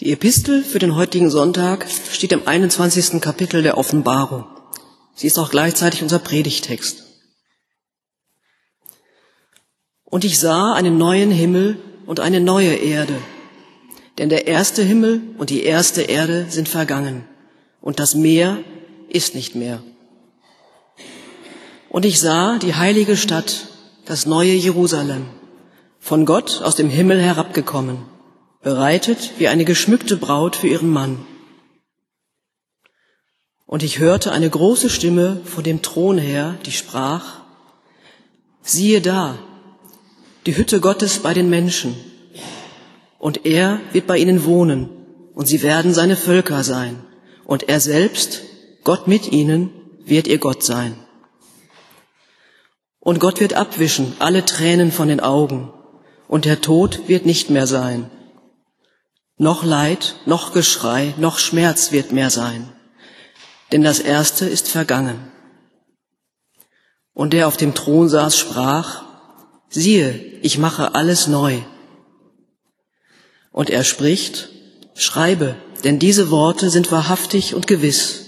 Die Epistel für den heutigen Sonntag steht im 21. Kapitel der Offenbarung. Sie ist auch gleichzeitig unser Predigtext. Und ich sah einen neuen Himmel und eine neue Erde, denn der erste Himmel und die erste Erde sind vergangen, und das Meer ist nicht mehr. Und ich sah die heilige Stadt, das neue Jerusalem, von Gott aus dem Himmel herabgekommen bereitet wie eine geschmückte Braut für ihren Mann. Und ich hörte eine große Stimme von dem Thron her, die sprach, siehe da, die Hütte Gottes bei den Menschen, und er wird bei ihnen wohnen, und sie werden seine Völker sein, und er selbst, Gott mit ihnen, wird ihr Gott sein. Und Gott wird abwischen alle Tränen von den Augen, und der Tod wird nicht mehr sein noch Leid, noch Geschrei, noch Schmerz wird mehr sein, denn das Erste ist vergangen. Und der auf dem Thron saß, sprach, siehe, ich mache alles neu. Und er spricht, schreibe, denn diese Worte sind wahrhaftig und gewiss.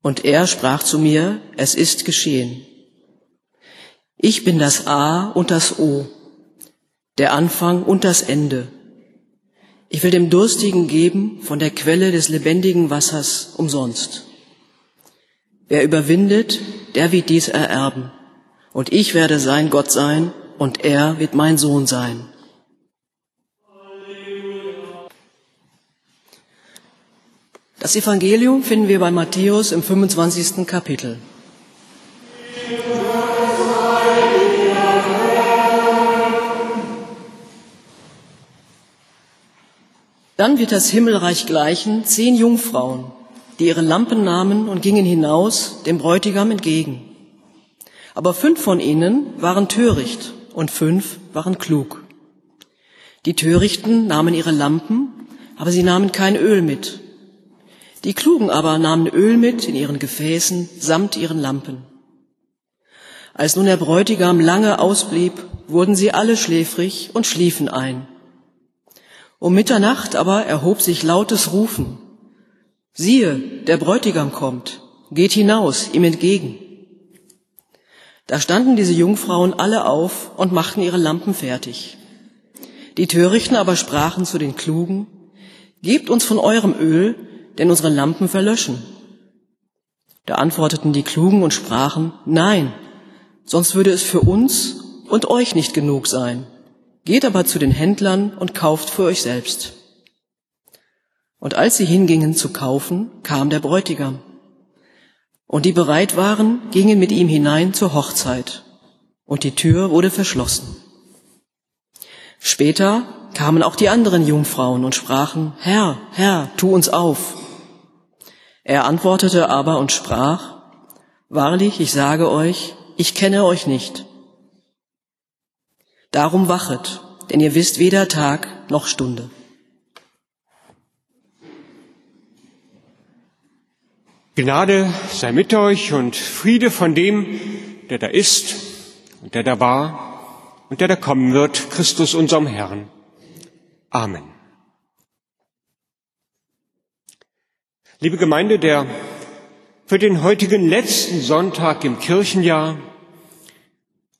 Und er sprach zu mir, es ist geschehen. Ich bin das A und das O, der Anfang und das Ende. Ich will dem Durstigen geben von der Quelle des lebendigen Wassers umsonst. Wer überwindet, der wird dies ererben. Und ich werde sein Gott sein und er wird mein Sohn sein. Das Evangelium finden wir bei Matthäus im 25. Kapitel. Dann wird das Himmelreich gleichen zehn Jungfrauen, die ihre Lampen nahmen und gingen hinaus dem Bräutigam entgegen. Aber fünf von ihnen waren töricht und fünf waren klug. Die Törichten nahmen ihre Lampen, aber sie nahmen kein Öl mit. Die Klugen aber nahmen Öl mit in ihren Gefäßen samt ihren Lampen. Als nun der Bräutigam lange ausblieb, wurden sie alle schläfrig und schliefen ein. Um Mitternacht aber erhob sich lautes Rufen. Siehe, der Bräutigam kommt, geht hinaus ihm entgegen. Da standen diese Jungfrauen alle auf und machten ihre Lampen fertig. Die Törichten aber sprachen zu den Klugen, Gebt uns von eurem Öl, denn unsere Lampen verlöschen. Da antworteten die Klugen und sprachen, Nein, sonst würde es für uns und euch nicht genug sein. Geht aber zu den Händlern und kauft für euch selbst. Und als sie hingingen zu kaufen, kam der Bräutigam. Und die bereit waren, gingen mit ihm hinein zur Hochzeit. Und die Tür wurde verschlossen. Später kamen auch die anderen Jungfrauen und sprachen, Herr, Herr, tu uns auf. Er antwortete aber und sprach, Wahrlich, ich sage euch, ich kenne euch nicht. Darum wachet, denn ihr wisst weder Tag noch Stunde. Gnade sei mit euch und Friede von dem, der da ist und der da war und der da kommen wird, Christus unserem Herrn. Amen. Liebe Gemeinde, der für den heutigen letzten Sonntag im Kirchenjahr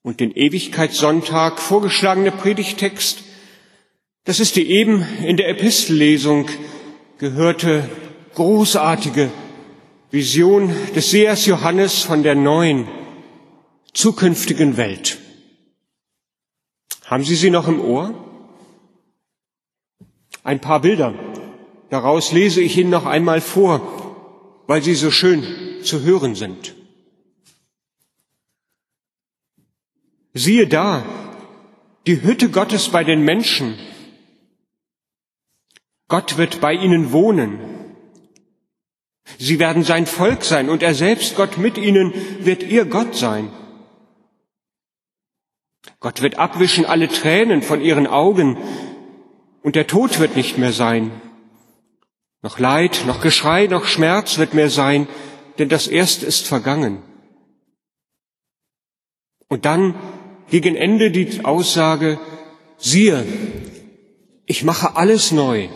und den Ewigkeitssonntag vorgeschlagene Predigtext, das ist die eben in der Epistellesung gehörte großartige Vision des Sehers Johannes von der neuen, zukünftigen Welt. Haben Sie sie noch im Ohr? Ein paar Bilder. Daraus lese ich Ihnen noch einmal vor, weil sie so schön zu hören sind. Siehe da, die Hütte Gottes bei den Menschen. Gott wird bei ihnen wohnen. Sie werden sein Volk sein und er selbst, Gott mit ihnen, wird ihr Gott sein. Gott wird abwischen alle Tränen von ihren Augen und der Tod wird nicht mehr sein. Noch Leid, noch Geschrei, noch Schmerz wird mehr sein, denn das Erste ist vergangen. Und dann gegen Ende die Aussage, siehe, ich mache alles neu.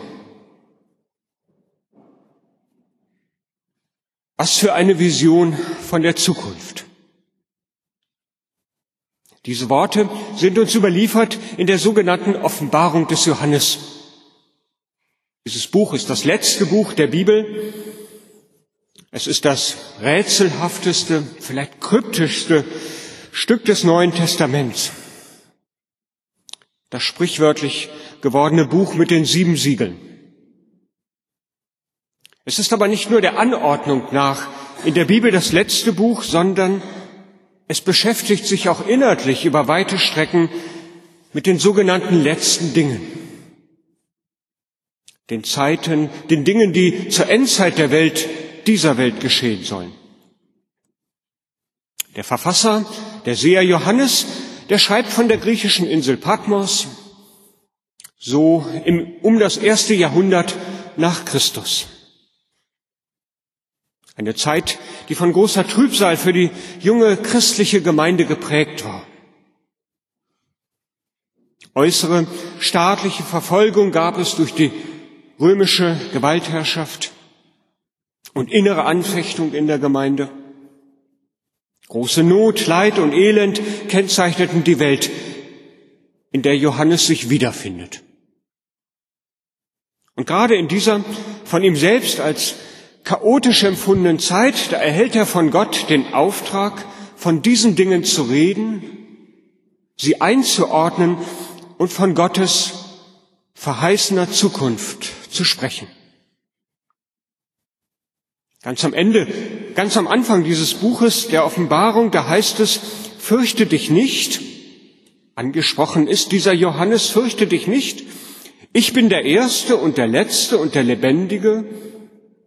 Was für eine Vision von der Zukunft. Diese Worte sind uns überliefert in der sogenannten Offenbarung des Johannes. Dieses Buch ist das letzte Buch der Bibel. Es ist das rätselhafteste, vielleicht kryptischste Stück des Neuen Testaments. Das sprichwörtlich gewordene Buch mit den sieben Siegeln. Es ist aber nicht nur der Anordnung nach in der Bibel das letzte Buch, sondern es beschäftigt sich auch inhaltlich über weite Strecken mit den sogenannten letzten Dingen. Den Zeiten, den Dingen, die zur Endzeit der Welt, dieser Welt geschehen sollen. Der Verfasser, der Seher Johannes, der schreibt von der griechischen Insel Patmos, so im, um das erste Jahrhundert nach Christus. Eine Zeit, die von großer Trübsal für die junge christliche Gemeinde geprägt war. Äußere staatliche Verfolgung gab es durch die römische Gewaltherrschaft und innere Anfechtung in der Gemeinde. Große Not, Leid und Elend kennzeichneten die Welt, in der Johannes sich wiederfindet. Und gerade in dieser von ihm selbst als chaotisch empfundenen Zeit, da erhält er von Gott den Auftrag, von diesen Dingen zu reden, sie einzuordnen und von Gottes verheißener Zukunft zu sprechen. Ganz am Ende, ganz am Anfang dieses Buches der Offenbarung, da heißt es, fürchte dich nicht, angesprochen ist dieser Johannes, fürchte dich nicht, ich bin der Erste und der Letzte und der Lebendige,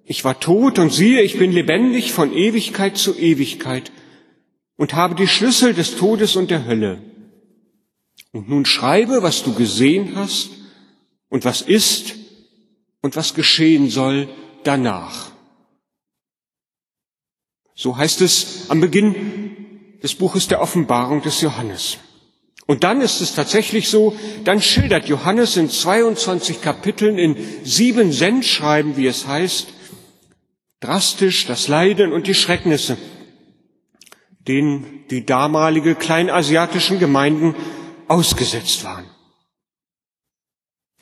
ich war tot und siehe, ich bin lebendig von Ewigkeit zu Ewigkeit und habe die Schlüssel des Todes und der Hölle. Und nun schreibe, was du gesehen hast und was ist und was geschehen soll danach. So heißt es am Beginn des Buches der Offenbarung des Johannes. Und dann ist es tatsächlich so, dann schildert Johannes in 22 Kapiteln in sieben Sendschreiben, wie es heißt, drastisch das Leiden und die Schrecknisse, denen die damalige kleinasiatischen Gemeinden ausgesetzt waren.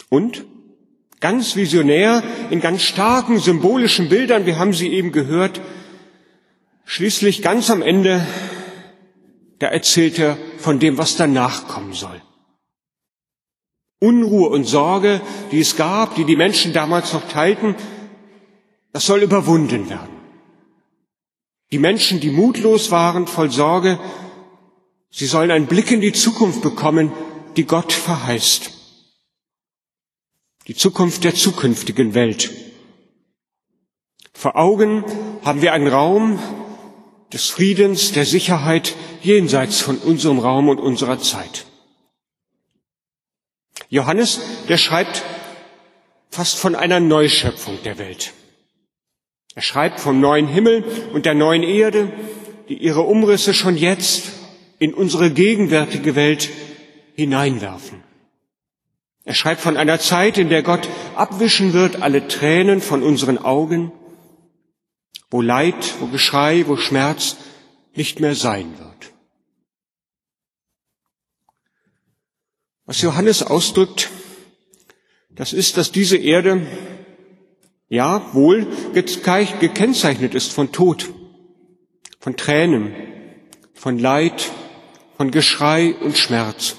Und ganz visionär, in ganz starken symbolischen Bildern, wir haben sie eben gehört, schließlich ganz am Ende, da erzählt er von dem, was danach kommen soll. Unruhe und Sorge, die es gab, die die Menschen damals noch teilten, das soll überwunden werden. Die Menschen, die mutlos waren, voll Sorge, sie sollen einen Blick in die Zukunft bekommen, die Gott verheißt. Die Zukunft der zukünftigen Welt. Vor Augen haben wir einen Raum des Friedens, der Sicherheit jenseits von unserem Raum und unserer Zeit. Johannes, der schreibt fast von einer Neuschöpfung der Welt. Er schreibt vom neuen Himmel und der neuen Erde, die ihre Umrisse schon jetzt in unsere gegenwärtige Welt hineinwerfen. Er schreibt von einer Zeit, in der Gott abwischen wird alle Tränen von unseren Augen, wo Leid, wo Geschrei, wo Schmerz nicht mehr sein wird. Was Johannes ausdrückt, das ist, dass diese Erde ja, wohl gekennzeichnet ist von Tod, von Tränen, von Leid, von Geschrei und Schmerz.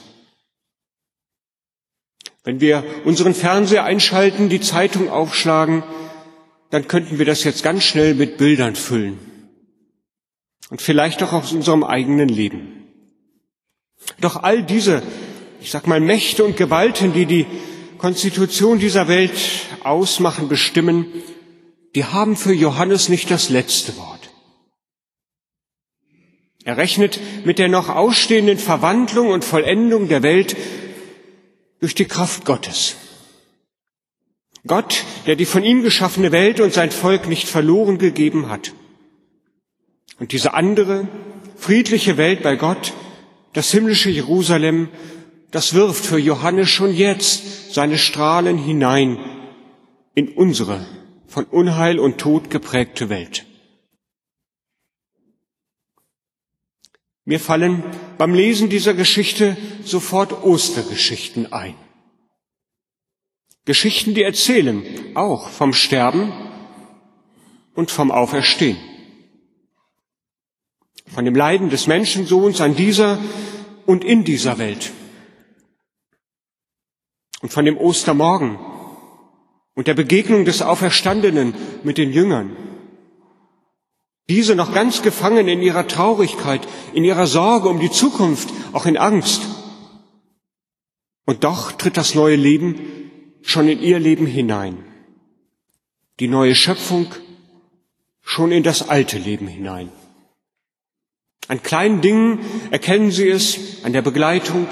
Wenn wir unseren Fernseher einschalten, die Zeitung aufschlagen, dann könnten wir das jetzt ganz schnell mit Bildern füllen. Und vielleicht auch aus unserem eigenen Leben. Doch all diese, ich sag mal, Mächte und Gewalten, die die Konstitution dieser Welt ausmachen, bestimmen, die haben für Johannes nicht das letzte Wort. Er rechnet mit der noch ausstehenden Verwandlung und Vollendung der Welt durch die Kraft Gottes. Gott, der die von ihm geschaffene Welt und sein Volk nicht verloren gegeben hat. Und diese andere, friedliche Welt bei Gott, das himmlische Jerusalem, das wirft für Johannes schon jetzt seine Strahlen hinein in unsere von Unheil und Tod geprägte Welt. Mir fallen beim Lesen dieser Geschichte sofort Ostergeschichten ein. Geschichten, die erzählen auch vom Sterben und vom Auferstehen. Von dem Leiden des Menschensohns an dieser und in dieser Welt. Und von dem Ostermorgen und der Begegnung des Auferstandenen mit den Jüngern. Diese noch ganz gefangen in ihrer Traurigkeit, in ihrer Sorge um die Zukunft, auch in Angst. Und doch tritt das neue Leben schon in ihr Leben hinein. Die neue Schöpfung schon in das alte Leben hinein. An kleinen Dingen erkennen Sie es, an der Begleitung,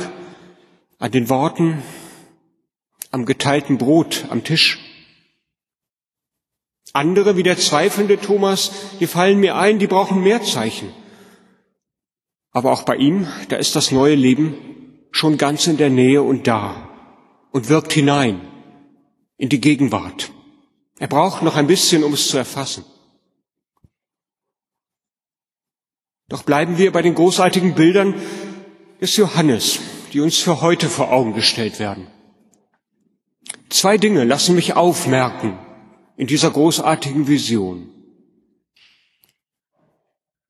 an den Worten, am geteilten Brot am Tisch. Andere, wie der zweifelnde Thomas, die fallen mir ein, die brauchen mehr Zeichen. Aber auch bei ihm, da ist das neue Leben schon ganz in der Nähe und da und wirkt hinein in die Gegenwart. Er braucht noch ein bisschen, um es zu erfassen. Doch bleiben wir bei den großartigen Bildern des Johannes, die uns für heute vor Augen gestellt werden. Zwei Dinge lassen mich aufmerken in dieser großartigen Vision.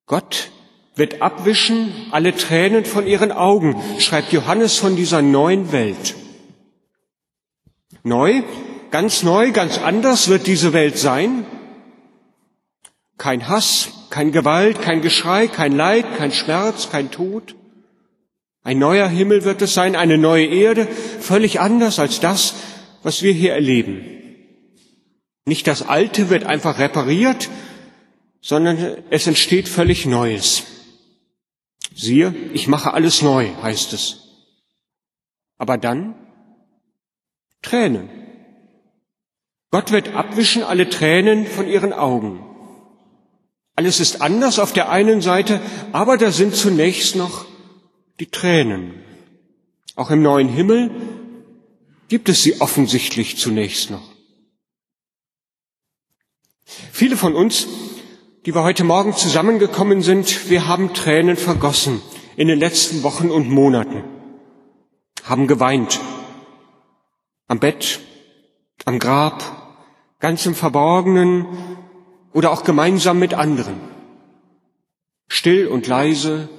Gott wird abwischen alle Tränen von ihren Augen, schreibt Johannes von dieser neuen Welt. Neu, ganz neu, ganz anders wird diese Welt sein. Kein Hass, kein Gewalt, kein Geschrei, kein Leid, kein Schmerz, kein Tod. Ein neuer Himmel wird es sein, eine neue Erde, völlig anders als das, was wir hier erleben. Nicht das Alte wird einfach repariert, sondern es entsteht völlig Neues. Siehe, ich mache alles neu, heißt es. Aber dann Tränen. Gott wird abwischen alle Tränen von ihren Augen. Alles ist anders auf der einen Seite, aber da sind zunächst noch die Tränen. Auch im neuen Himmel gibt es sie offensichtlich zunächst noch. Viele von uns, die wir heute Morgen zusammengekommen sind, wir haben Tränen vergossen in den letzten Wochen und Monaten, haben geweint, am Bett, am Grab, ganz im Verborgenen oder auch gemeinsam mit anderen. Still und leise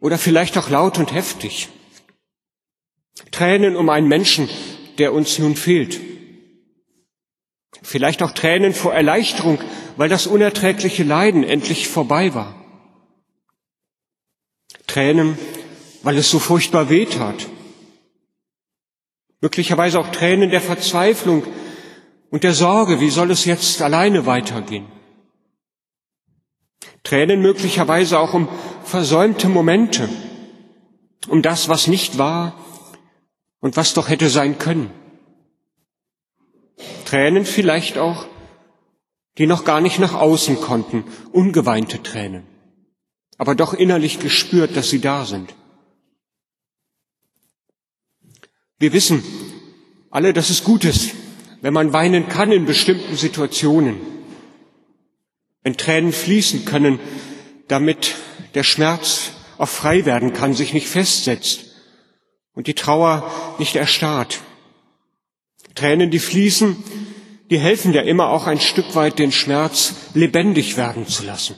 oder vielleicht auch laut und heftig. Tränen um einen Menschen, der uns nun fehlt. Vielleicht auch Tränen vor Erleichterung, weil das unerträgliche Leiden endlich vorbei war. Tränen, weil es so furchtbar weh tat möglicherweise auch Tränen der Verzweiflung und der Sorge, wie soll es jetzt alleine weitergehen. Tränen möglicherweise auch um versäumte Momente, um das, was nicht war und was doch hätte sein können. Tränen vielleicht auch, die noch gar nicht nach außen konnten, ungeweinte Tränen, aber doch innerlich gespürt, dass sie da sind. Wir wissen alle, dass es gut ist, wenn man weinen kann in bestimmten Situationen, wenn Tränen fließen können, damit der Schmerz auch frei werden kann, sich nicht festsetzt und die Trauer nicht erstarrt. Tränen, die fließen, die helfen ja immer auch ein Stück weit den Schmerz lebendig werden zu lassen.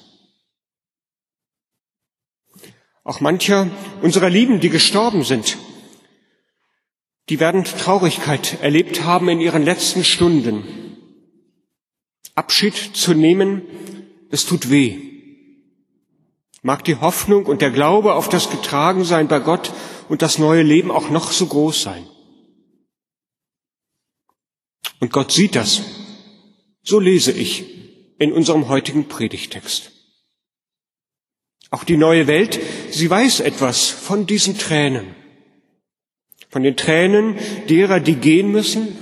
Auch mancher unserer Lieben, die gestorben sind, die werden Traurigkeit erlebt haben in ihren letzten Stunden. Abschied zu nehmen, es tut weh. Mag die Hoffnung und der Glaube auf das Getragensein bei Gott und das neue Leben auch noch so groß sein. Und Gott sieht das. So lese ich in unserem heutigen Predigtext. Auch die neue Welt, sie weiß etwas von diesen Tränen von den Tränen derer, die gehen müssen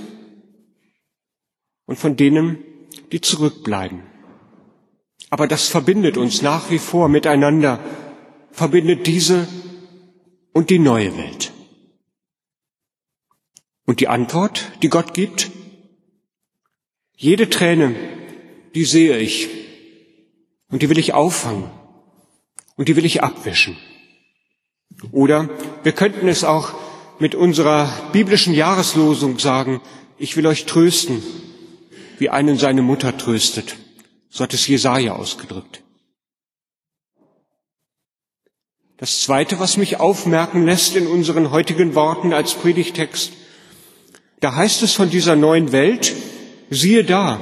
und von denen, die zurückbleiben. Aber das verbindet uns nach wie vor miteinander, verbindet diese und die neue Welt. Und die Antwort, die Gott gibt? Jede Träne, die sehe ich und die will ich auffangen Und die will ich abwischen. Oder wir könnten es auch mit unserer biblischen Jahreslosung sagen, ich will euch trösten, wie einen seine Mutter tröstet. So hat es Jesaja ausgedrückt. Das zweite, was mich aufmerken lässt in unseren heutigen Worten als Predigtext, da heißt es von dieser neuen Welt, siehe da,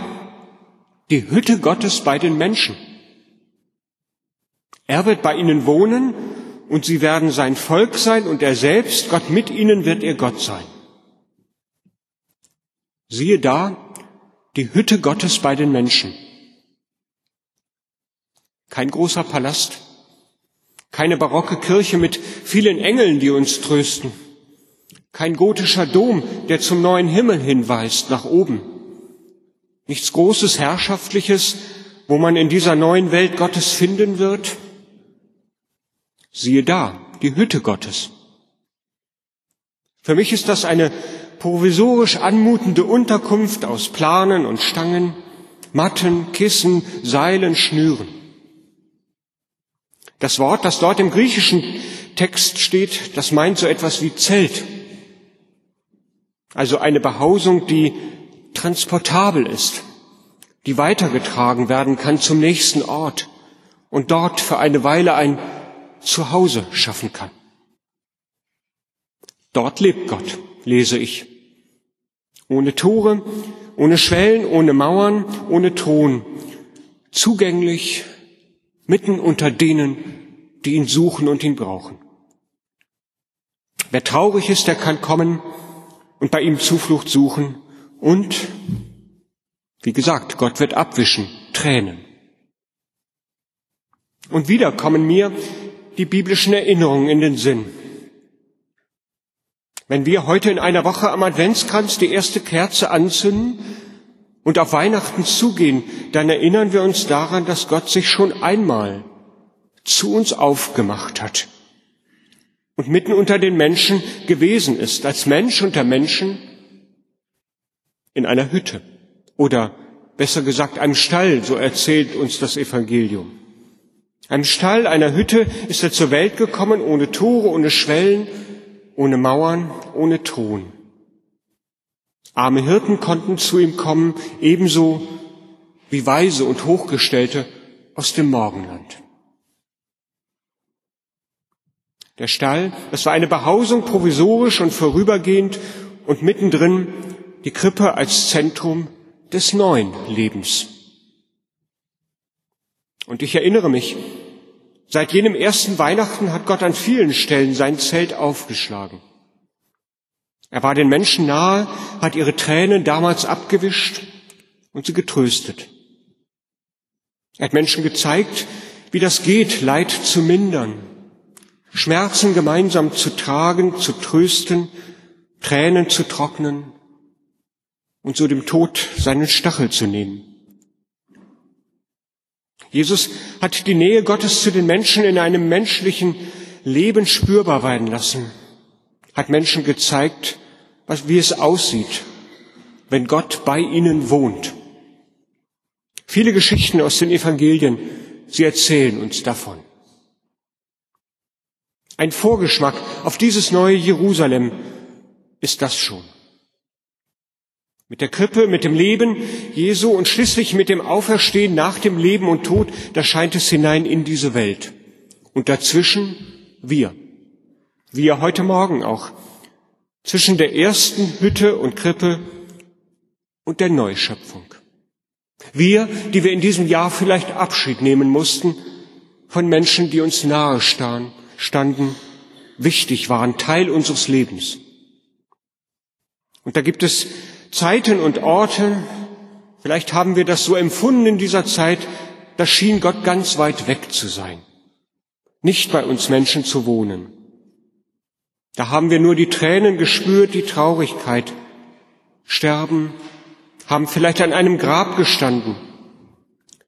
die Hütte Gottes bei den Menschen. Er wird bei ihnen wohnen und sie werden sein Volk sein und er selbst, Gott mit ihnen, wird ihr Gott sein. Siehe da, die Hütte Gottes bei den Menschen. Kein großer Palast, keine barocke Kirche mit vielen Engeln, die uns trösten, kein gotischer Dom, der zum neuen Himmel hinweist, nach oben, nichts Großes, Herrschaftliches, wo man in dieser neuen Welt Gottes finden wird. Siehe da, die Hütte Gottes. Für mich ist das eine provisorisch anmutende Unterkunft aus Planen und Stangen, Matten, Kissen, Seilen, Schnüren. Das Wort, das dort im griechischen Text steht, das meint so etwas wie Zelt. Also eine Behausung, die transportabel ist, die weitergetragen werden kann zum nächsten Ort und dort für eine Weile ein Zuhause schaffen kann. Dort lebt Gott, lese ich. Ohne Tore, ohne Schwellen, ohne Mauern, ohne Thron. Zugänglich mitten unter denen, die ihn suchen und ihn brauchen. Wer traurig ist, der kann kommen und bei ihm Zuflucht suchen und, wie gesagt, Gott wird abwischen, Tränen. Und wieder kommen mir die biblischen Erinnerungen in den Sinn. Wenn wir heute in einer Woche am Adventskranz die erste Kerze anzünden und auf Weihnachten zugehen, dann erinnern wir uns daran, dass Gott sich schon einmal zu uns aufgemacht hat und mitten unter den Menschen gewesen ist, als Mensch unter Menschen in einer Hütte oder besser gesagt einem Stall, so erzählt uns das Evangelium. Einem Stall, einer Hütte ist er zur Welt gekommen, ohne Tore, ohne Schwellen, ohne Mauern, ohne Thron. Arme Hirten konnten zu ihm kommen, ebenso wie Weise und Hochgestellte aus dem Morgenland. Der Stall, das war eine Behausung provisorisch und vorübergehend und mittendrin die Krippe als Zentrum des neuen Lebens. Und ich erinnere mich, Seit jenem ersten Weihnachten hat Gott an vielen Stellen sein Zelt aufgeschlagen. Er war den Menschen nahe, hat ihre Tränen damals abgewischt und sie getröstet. Er hat Menschen gezeigt, wie das geht, Leid zu mindern, Schmerzen gemeinsam zu tragen, zu trösten, Tränen zu trocknen und so dem Tod seinen Stachel zu nehmen. Jesus hat die Nähe Gottes zu den Menschen in einem menschlichen Leben spürbar werden lassen, hat Menschen gezeigt, was, wie es aussieht, wenn Gott bei ihnen wohnt. Viele Geschichten aus den Evangelien, sie erzählen uns davon. Ein Vorgeschmack auf dieses neue Jerusalem ist das schon. Mit der Krippe, mit dem Leben Jesu und schließlich mit dem Auferstehen nach dem Leben und Tod, da scheint es hinein in diese Welt. Und dazwischen wir. Wir heute Morgen auch. Zwischen der ersten Hütte und Krippe und der Neuschöpfung. Wir, die wir in diesem Jahr vielleicht Abschied nehmen mussten von Menschen, die uns nahe standen, wichtig waren, Teil unseres Lebens. Und da gibt es Zeiten und Orte, vielleicht haben wir das so empfunden in dieser Zeit, da schien Gott ganz weit weg zu sein, nicht bei uns Menschen zu wohnen. Da haben wir nur die Tränen gespürt, die Traurigkeit, sterben, haben vielleicht an einem Grab gestanden,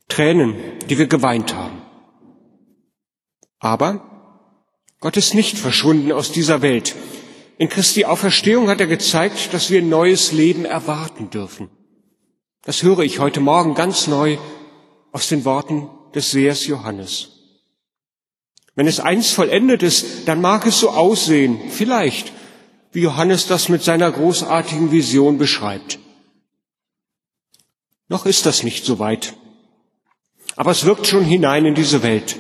Tränen, die wir geweint haben. Aber Gott ist nicht verschwunden aus dieser Welt. In Christi Auferstehung hat er gezeigt, dass wir ein neues Leben erwarten dürfen. Das höre ich heute Morgen ganz neu aus den Worten des Sehers Johannes. Wenn es einst vollendet ist, dann mag es so aussehen, vielleicht, wie Johannes das mit seiner großartigen Vision beschreibt. Noch ist das nicht so weit. Aber es wirkt schon hinein in diese Welt.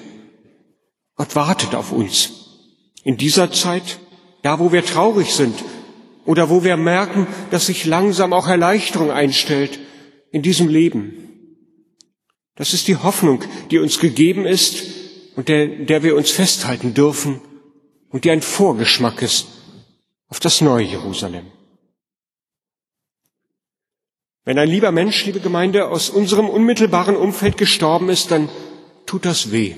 Gott wartet auf uns. In dieser Zeit, da wo wir traurig sind oder wo wir merken, dass sich langsam auch Erleichterung einstellt in diesem Leben. Das ist die Hoffnung, die uns gegeben ist und der, der wir uns festhalten dürfen und die ein Vorgeschmack ist auf das neue Jerusalem. Wenn ein lieber Mensch, liebe Gemeinde, aus unserem unmittelbaren Umfeld gestorben ist, dann tut das weh.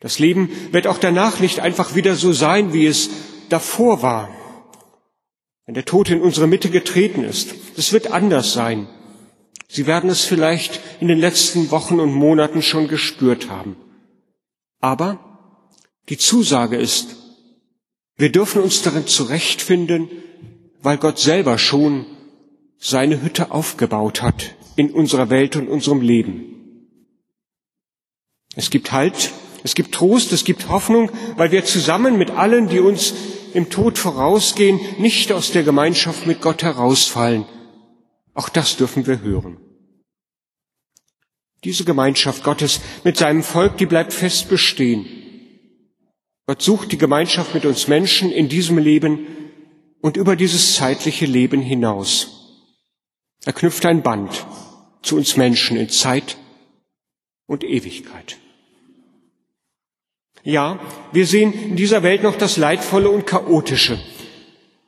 Das Leben wird auch danach nicht einfach wieder so sein, wie es davor war, wenn der Tod in unsere Mitte getreten ist. Es wird anders sein. Sie werden es vielleicht in den letzten Wochen und Monaten schon gespürt haben. Aber die Zusage ist, wir dürfen uns darin zurechtfinden, weil Gott selber schon seine Hütte aufgebaut hat in unserer Welt und unserem Leben. Es gibt Halt, es gibt Trost, es gibt Hoffnung, weil wir zusammen mit allen, die uns im Tod vorausgehen, nicht aus der Gemeinschaft mit Gott herausfallen. Auch das dürfen wir hören. Diese Gemeinschaft Gottes mit seinem Volk, die bleibt fest bestehen. Gott sucht die Gemeinschaft mit uns Menschen in diesem Leben und über dieses zeitliche Leben hinaus. Er knüpft ein Band zu uns Menschen in Zeit und Ewigkeit. Ja, wir sehen in dieser Welt noch das Leidvolle und Chaotische.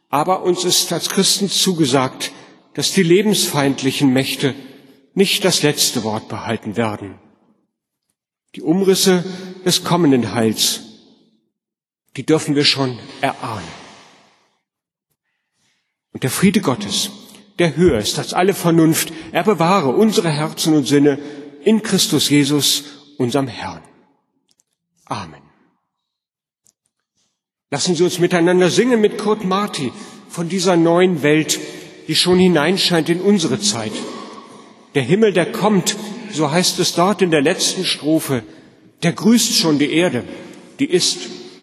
Aber uns ist als Christen zugesagt, dass die lebensfeindlichen Mächte nicht das letzte Wort behalten werden. Die Umrisse des kommenden Heils, die dürfen wir schon erahnen. Und der Friede Gottes, der höher ist als alle Vernunft, er bewahre unsere Herzen und Sinne in Christus Jesus, unserem Herrn. Amen. Lassen Sie uns miteinander singen mit Kurt Marti von dieser neuen Welt, die schon hineinscheint in unsere Zeit. Der Himmel, der kommt, so heißt es dort in der letzten Strophe, der grüßt schon die Erde, die ist